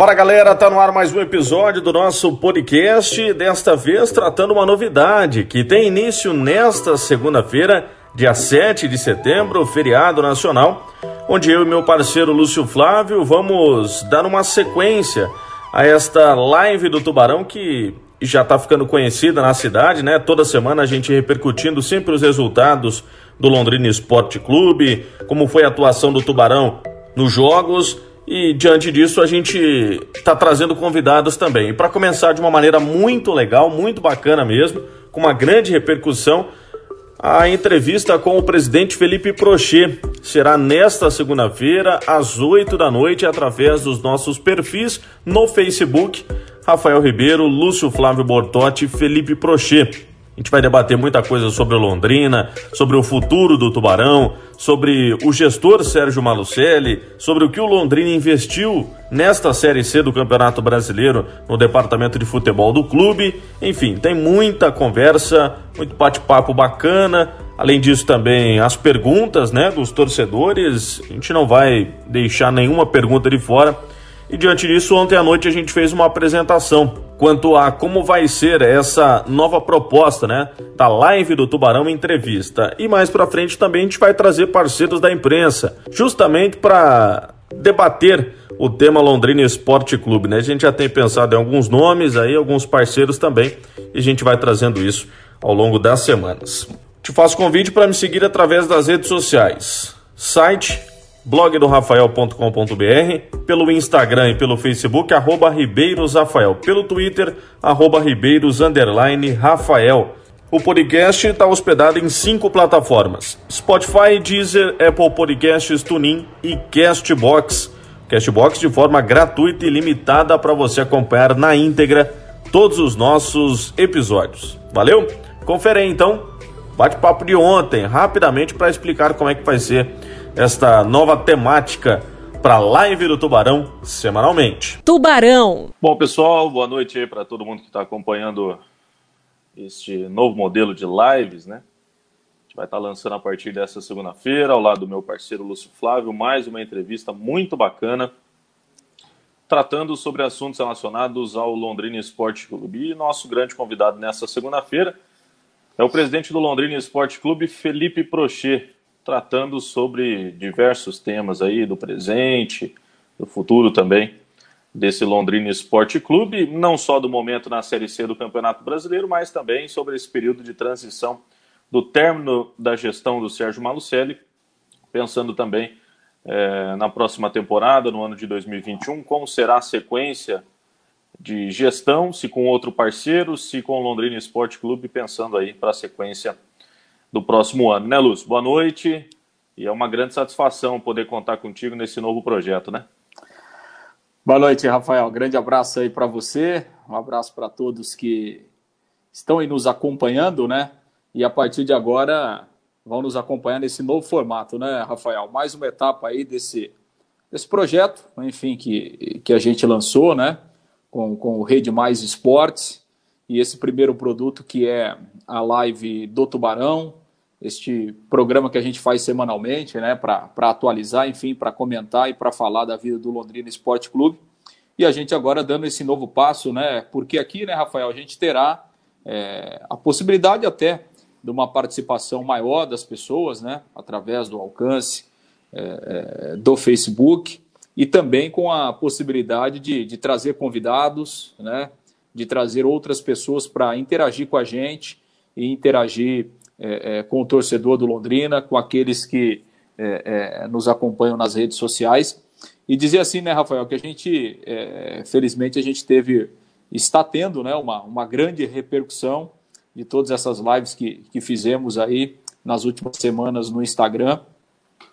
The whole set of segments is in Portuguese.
Fala galera, tá no ar mais um episódio do nosso podcast, desta vez tratando uma novidade que tem início nesta segunda-feira, dia 7 de setembro, feriado nacional, onde eu e meu parceiro Lúcio Flávio vamos dar uma sequência a esta live do Tubarão que já está ficando conhecida na cidade, né? Toda semana a gente repercutindo sempre os resultados do Londrina Esporte Clube, como foi a atuação do Tubarão nos jogos e diante disso a gente está trazendo convidados também. E para começar de uma maneira muito legal, muito bacana mesmo, com uma grande repercussão, a entrevista com o presidente Felipe Prochet será nesta segunda-feira, às 8 da noite, através dos nossos perfis no Facebook. Rafael Ribeiro, Lúcio Flávio Bortotti, Felipe Prochet. Gente vai debater muita coisa sobre Londrina, sobre o futuro do Tubarão, sobre o gestor Sérgio Malucelli, sobre o que o Londrina investiu nesta Série C do Campeonato Brasileiro no departamento de futebol do clube. Enfim, tem muita conversa, muito bate-papo bacana. Além disso, também as perguntas né, dos torcedores. A gente não vai deixar nenhuma pergunta de fora. E diante disso, ontem à noite a gente fez uma apresentação quanto a como vai ser essa nova proposta, né, da live do Tubarão Entrevista. E mais para frente também a gente vai trazer parceiros da imprensa, justamente para debater o tema Londrina Esporte Clube, né? A gente já tem pensado em alguns nomes aí, alguns parceiros também, e a gente vai trazendo isso ao longo das semanas. Te faço convite para me seguir através das redes sociais. Site blog do Rafael.com.br, pelo Instagram e pelo Facebook, arroba Ribeiros Rafael, pelo Twitter, arroba Ribeiros underline Rafael. O podcast está hospedado em cinco plataformas: Spotify, Deezer, Apple Podcasts, TuneIn e Castbox. Castbox de forma gratuita e limitada para você acompanhar na íntegra todos os nossos episódios. Valeu? Confere aí então. Bate-papo de ontem, rapidamente para explicar como é que vai ser esta nova temática para a live do Tubarão semanalmente. Tubarão. Bom, pessoal, boa noite aí para todo mundo que está acompanhando este novo modelo de lives, né? A gente vai estar tá lançando a partir dessa segunda-feira, ao lado do meu parceiro Lúcio Flávio, mais uma entrevista muito bacana, tratando sobre assuntos relacionados ao Londrina Esporte Clube. E nosso grande convidado nessa segunda-feira é o presidente do Londrina Esporte Clube, Felipe Prochet tratando sobre diversos temas aí do presente, do futuro também desse Londrina Esporte Clube, não só do momento na Série C do Campeonato Brasileiro, mas também sobre esse período de transição do término da gestão do Sérgio Malucelli, pensando também é, na próxima temporada, no ano de 2021, como será a sequência de gestão, se com outro parceiro, se com o Londrina Esporte Clube, pensando aí para a sequência do próximo ano, né, Lúcio? Boa noite. E é uma grande satisfação poder contar contigo nesse novo projeto, né? Boa noite, Rafael. Grande abraço aí para você. Um abraço para todos que estão aí nos acompanhando, né? E a partir de agora vão nos acompanhar nesse novo formato, né, Rafael? Mais uma etapa aí desse, desse projeto, enfim, que, que a gente lançou, né? Com, com o Rede Mais Esportes. E esse primeiro produto que é a live do Tubarão, este programa que a gente faz semanalmente, né, para atualizar, enfim, para comentar e para falar da vida do Londrina Esporte Clube. E a gente agora dando esse novo passo, né, porque aqui, né, Rafael, a gente terá é, a possibilidade até de uma participação maior das pessoas, né, através do alcance é, é do Facebook e também com a possibilidade de, de trazer convidados, né, de trazer outras pessoas para interagir com a gente e interagir é, é, com o torcedor do Londrina, com aqueles que é, é, nos acompanham nas redes sociais. E dizer assim, né, Rafael, que a gente, felizmente, a gente teve, está tendo né, uma, uma grande repercussão de todas essas lives que, que fizemos aí nas últimas semanas no Instagram,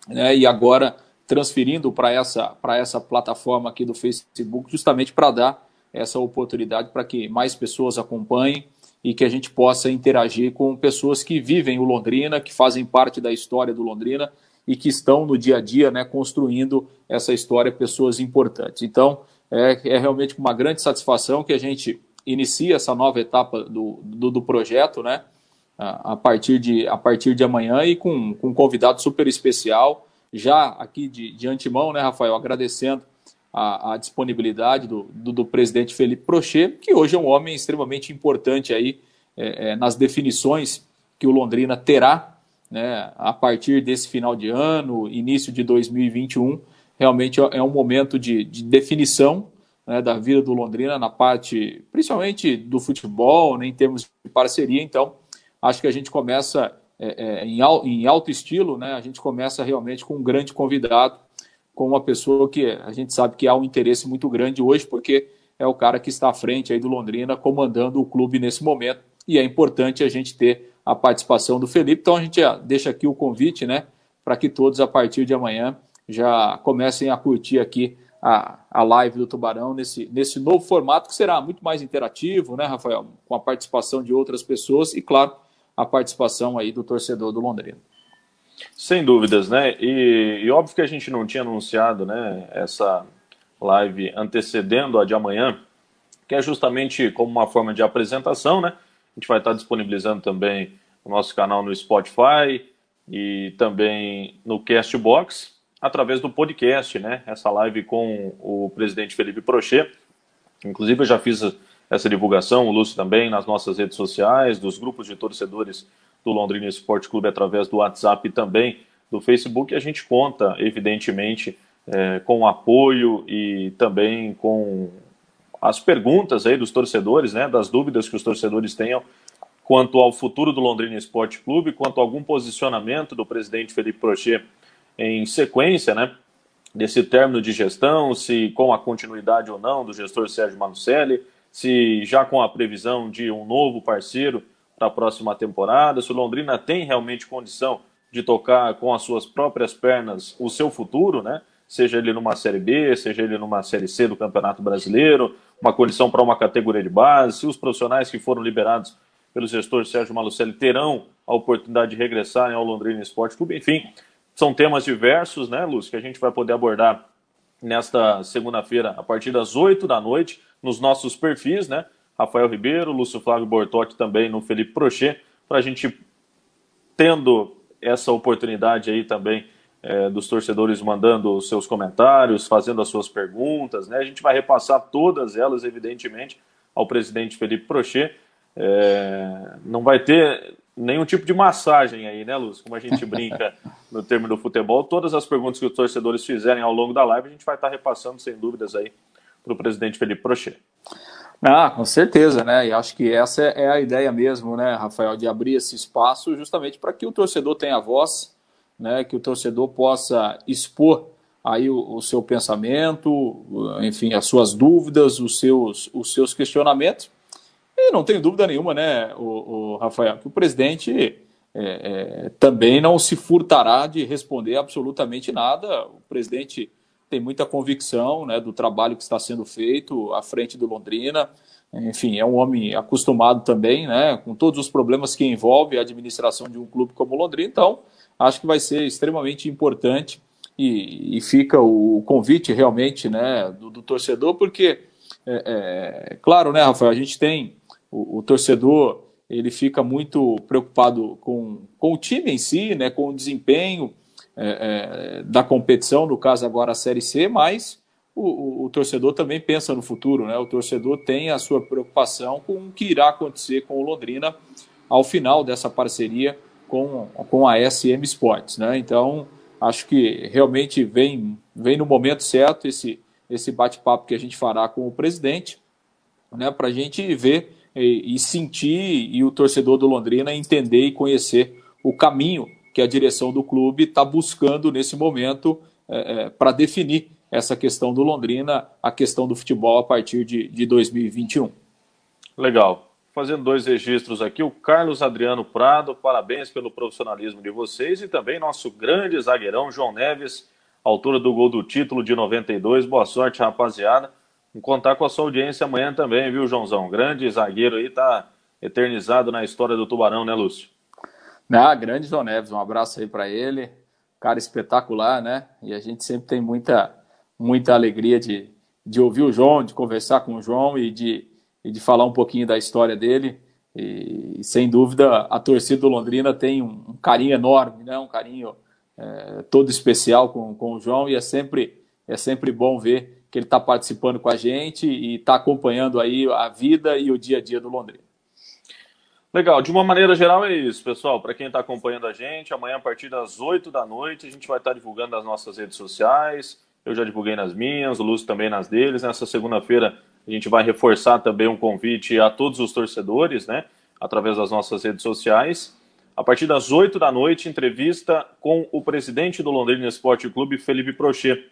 né, e agora transferindo para essa, essa plataforma aqui do Facebook, justamente para dar essa oportunidade para que mais pessoas acompanhem e que a gente possa interagir com pessoas que vivem o Londrina, que fazem parte da história do Londrina e que estão no dia a dia né, construindo essa história, pessoas importantes. Então, é, é realmente uma grande satisfação que a gente inicia essa nova etapa do, do, do projeto, né, a, a, partir de, a partir de amanhã e com, com um convidado super especial, já aqui de, de antemão, né, Rafael, agradecendo a, a disponibilidade do, do, do, presidente Felipe Prochet, que hoje é um homem extremamente importante aí é, é, nas definições que o Londrina terá né, a partir desse final de ano, início de 2021. Realmente é um momento de, de definição né, da vida do Londrina na parte, principalmente do futebol, né, em termos de parceria. Então, acho que a gente começa é, é, em, em alto estilo, né, a gente começa realmente com um grande convidado com uma pessoa que a gente sabe que há um interesse muito grande hoje, porque é o cara que está à frente aí do Londrina, comandando o clube nesse momento, e é importante a gente ter a participação do Felipe. Então a gente deixa aqui o convite, né, para que todos a partir de amanhã já comecem a curtir aqui a, a live do Tubarão nesse, nesse novo formato que será muito mais interativo, né, Rafael, com a participação de outras pessoas e, claro, a participação aí do torcedor do Londrina. Sem dúvidas, né? E, e, óbvio que a gente não tinha anunciado, né, essa live antecedendo a de amanhã, que é justamente como uma forma de apresentação, né? A gente vai estar disponibilizando também o nosso canal no Spotify e também no Castbox, através do podcast, né? Essa live com o presidente Felipe Prochet. Inclusive, eu já fiz essa divulgação, o Lúcio também, nas nossas redes sociais, dos grupos de torcedores do Londrina Esporte Clube através do WhatsApp e também do Facebook. A gente conta, evidentemente, é, com o apoio e também com as perguntas aí dos torcedores, né, das dúvidas que os torcedores tenham quanto ao futuro do Londrina Esporte Clube, quanto a algum posicionamento do presidente Felipe Prochet em sequência, né, desse término de gestão, se com a continuidade ou não do gestor Sérgio Manucelli, se já com a previsão de um novo parceiro para a próxima temporada, se o Londrina tem realmente condição de tocar com as suas próprias pernas o seu futuro, né? Seja ele numa Série B, seja ele numa Série C do Campeonato Brasileiro, uma condição para uma categoria de base, se os profissionais que foram liberados pelo gestor Sérgio Malucelli terão a oportunidade de regressarem ao Londrina Esporte Clube, enfim, são temas diversos, né, Lúcio, que a gente vai poder abordar nesta segunda-feira a partir das 8 da noite nos nossos perfis, né? Rafael Ribeiro, Lúcio Flávio Bortotti também no Felipe Prochet, para a gente tendo essa oportunidade aí também é, dos torcedores mandando os seus comentários, fazendo as suas perguntas, né? A gente vai repassar todas elas, evidentemente, ao presidente Felipe Prochet. É, não vai ter nenhum tipo de massagem aí, né, Lúcio? Como a gente brinca no termo do futebol, todas as perguntas que os torcedores fizerem ao longo da live, a gente vai estar repassando sem dúvidas aí para o presidente Felipe Prochet. Ah, com certeza, né? E acho que essa é a ideia mesmo, né, Rafael, de abrir esse espaço justamente para que o torcedor tenha voz, né? Que o torcedor possa expor aí o, o, seu pensamento, enfim, as suas dúvidas, os seus, os seus questionamentos. E não tem dúvida nenhuma, né, o, o Rafael, que o presidente é, é, também não se furtará de responder absolutamente nada. O presidente tem muita convicção né, do trabalho que está sendo feito à frente do Londrina. Enfim, é um homem acostumado também né, com todos os problemas que envolve a administração de um clube como o Londrina. Então, acho que vai ser extremamente importante e, e fica o convite realmente né, do, do torcedor, porque, é, é, claro, né, Rafael, a gente tem o, o torcedor ele fica muito preocupado com, com o time em si, né, com o desempenho, é, é, da competição, no caso agora a Série C, mas o, o, o, torcedor também pensa no futuro, né? O torcedor tem a sua preocupação com o que irá acontecer com o Londrina ao final dessa parceria com, com a SM Sports, né? Então, acho que realmente vem, vem no momento certo esse, esse bate-papo que a gente fará com o presidente, né? Para a gente ver e, e sentir e o torcedor do Londrina entender e conhecer o caminho que a direção do clube está buscando nesse momento é, é, para definir essa questão do Londrina, a questão do futebol a partir de, de 2021. Legal. Fazendo dois registros aqui, o Carlos Adriano Prado, parabéns pelo profissionalismo de vocês e também nosso grande zagueirão João Neves, autor do gol do título de 92. Boa sorte, rapaziada. Vamos contar com a sua audiência amanhã também, viu, Joãozão? Grande zagueiro aí, tá eternizado na história do Tubarão, né, Lúcio? Ah, grande João Neves, um abraço aí para ele. Cara espetacular, né? E a gente sempre tem muita, muita alegria de, de ouvir o João, de conversar com o João e de, e de falar um pouquinho da história dele. E, sem dúvida, a torcida do Londrina tem um, um carinho enorme, né? um carinho é, todo especial com, com o João, e é sempre, é sempre bom ver que ele está participando com a gente e está acompanhando aí a vida e o dia a dia do Londrina. Legal, de uma maneira geral é isso, pessoal. Para quem está acompanhando a gente, amanhã a partir das 8 da noite a gente vai estar tá divulgando nas nossas redes sociais. Eu já divulguei nas minhas, o Lúcio também nas deles. Nessa segunda-feira a gente vai reforçar também um convite a todos os torcedores, né? Através das nossas redes sociais. A partir das 8 da noite, entrevista com o presidente do Londrina Esporte Clube, Felipe Prochet,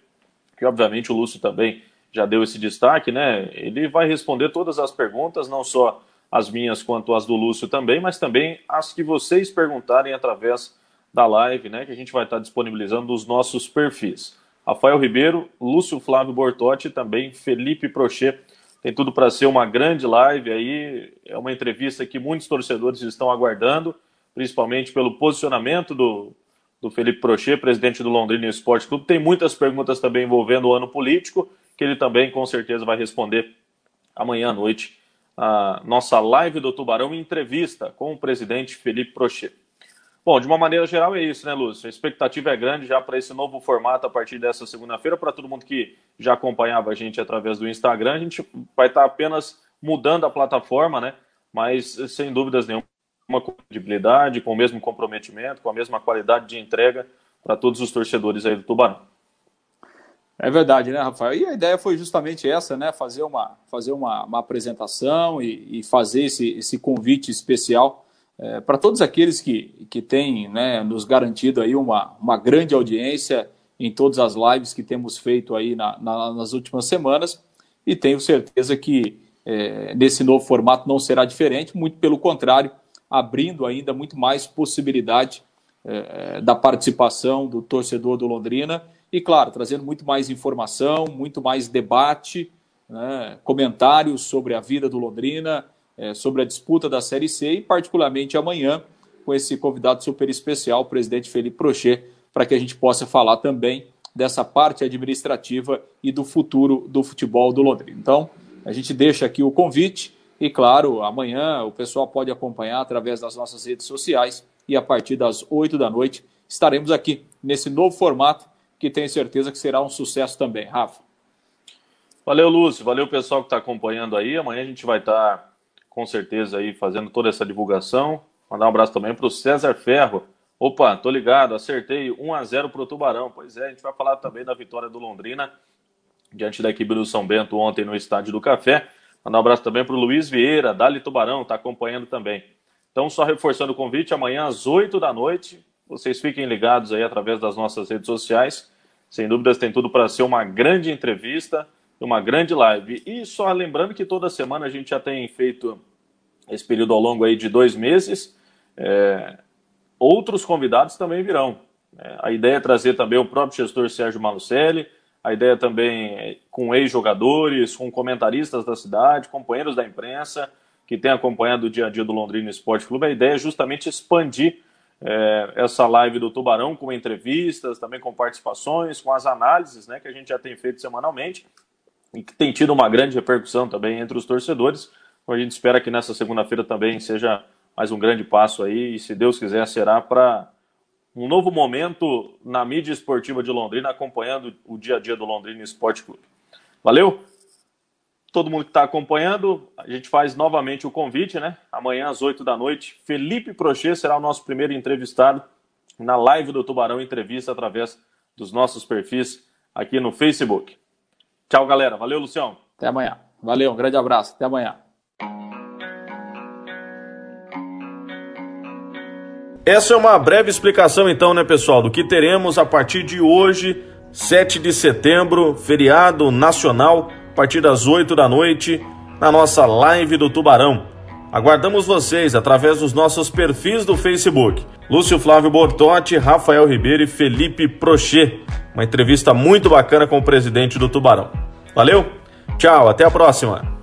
que obviamente o Lúcio também já deu esse destaque, né? Ele vai responder todas as perguntas, não só as minhas quanto as do Lúcio também, mas também as que vocês perguntarem através da live, né? Que a gente vai estar disponibilizando nos nossos perfis. Rafael Ribeiro, Lúcio Flávio Bortotti também Felipe Prochet. Tem tudo para ser uma grande live aí. É uma entrevista que muitos torcedores estão aguardando, principalmente pelo posicionamento do, do Felipe Prochet, presidente do Londrina Esporte Clube. Tem muitas perguntas também envolvendo o ano político, que ele também com certeza vai responder amanhã à noite a nossa live do Tubarão entrevista com o presidente Felipe Prochet. Bom, de uma maneira geral é isso, né, Lúcio? A expectativa é grande já para esse novo formato a partir dessa segunda-feira. Para todo mundo que já acompanhava a gente através do Instagram, a gente vai estar apenas mudando a plataforma, né? Mas sem dúvidas nenhuma, uma credibilidade, com o mesmo comprometimento, com a mesma qualidade de entrega para todos os torcedores aí do Tubarão. É verdade, né, Rafael? E a ideia foi justamente essa, né? Fazer uma, fazer uma, uma apresentação e, e, fazer esse, esse convite especial é, para todos aqueles que, que têm né, nos garantido aí uma, uma grande audiência em todas as lives que temos feito aí na, na, nas últimas semanas. E tenho certeza que é, nesse novo formato não será diferente, muito pelo contrário, abrindo ainda muito mais possibilidade é, da participação do torcedor do Londrina e, claro, trazendo muito mais informação, muito mais debate, né, comentários sobre a vida do Londrina, é, sobre a disputa da Série C e, particularmente, amanhã, com esse convidado super especial, o presidente Felipe Prochet, para que a gente possa falar também dessa parte administrativa e do futuro do futebol do Londrina. Então, a gente deixa aqui o convite e, claro, amanhã o pessoal pode acompanhar através das nossas redes sociais e a partir das 8 da noite estaremos aqui nesse novo formato que tenho certeza que será um sucesso também. Rafa. Valeu, Lúcio. Valeu, pessoal que está acompanhando aí. Amanhã a gente vai estar, tá, com certeza, aí fazendo toda essa divulgação. Mandar um abraço também para o César Ferro. Opa, tô ligado, acertei 1 a 0 para o Tubarão. Pois é, a gente vai falar também da vitória do Londrina diante da equipe do São Bento ontem no Estádio do Café. Mandar um abraço também para o Luiz Vieira, Dali Tubarão, está acompanhando também. Então, só reforçando o convite, amanhã às 8 da noite, vocês fiquem ligados aí através das nossas redes sociais. Sem dúvidas, tem tudo para ser uma grande entrevista, uma grande live. E só lembrando que toda semana a gente já tem feito esse período ao longo aí de dois meses. É, outros convidados também virão. É, a ideia é trazer também o próprio gestor Sérgio Malucelli, a ideia também é com ex-jogadores, com comentaristas da cidade, companheiros da imprensa que têm acompanhado o dia a dia do Londrina Esporte Clube. A ideia é justamente expandir é, essa live do Tubarão com entrevistas, também com participações, com as análises né, que a gente já tem feito semanalmente e que tem tido uma grande repercussão também entre os torcedores. Então a gente espera que nessa segunda-feira também seja mais um grande passo aí e, se Deus quiser, será para um novo momento na mídia esportiva de Londrina, acompanhando o dia a dia do Londrina Esporte Clube. Valeu? Todo mundo que está acompanhando, a gente faz novamente o convite, né? Amanhã às 8 da noite, Felipe Prochet será o nosso primeiro entrevistado na live do Tubarão Entrevista através dos nossos perfis aqui no Facebook. Tchau, galera. Valeu, Lucião. Até amanhã. Valeu, um grande abraço. Até amanhã. Essa é uma breve explicação, então, né, pessoal, do que teremos a partir de hoje, 7 de setembro, feriado nacional a partir das 8 da noite, na nossa live do Tubarão. Aguardamos vocês através dos nossos perfis do Facebook. Lúcio Flávio Bortotti, Rafael Ribeiro e Felipe Prochet. Uma entrevista muito bacana com o presidente do Tubarão. Valeu? Tchau, até a próxima.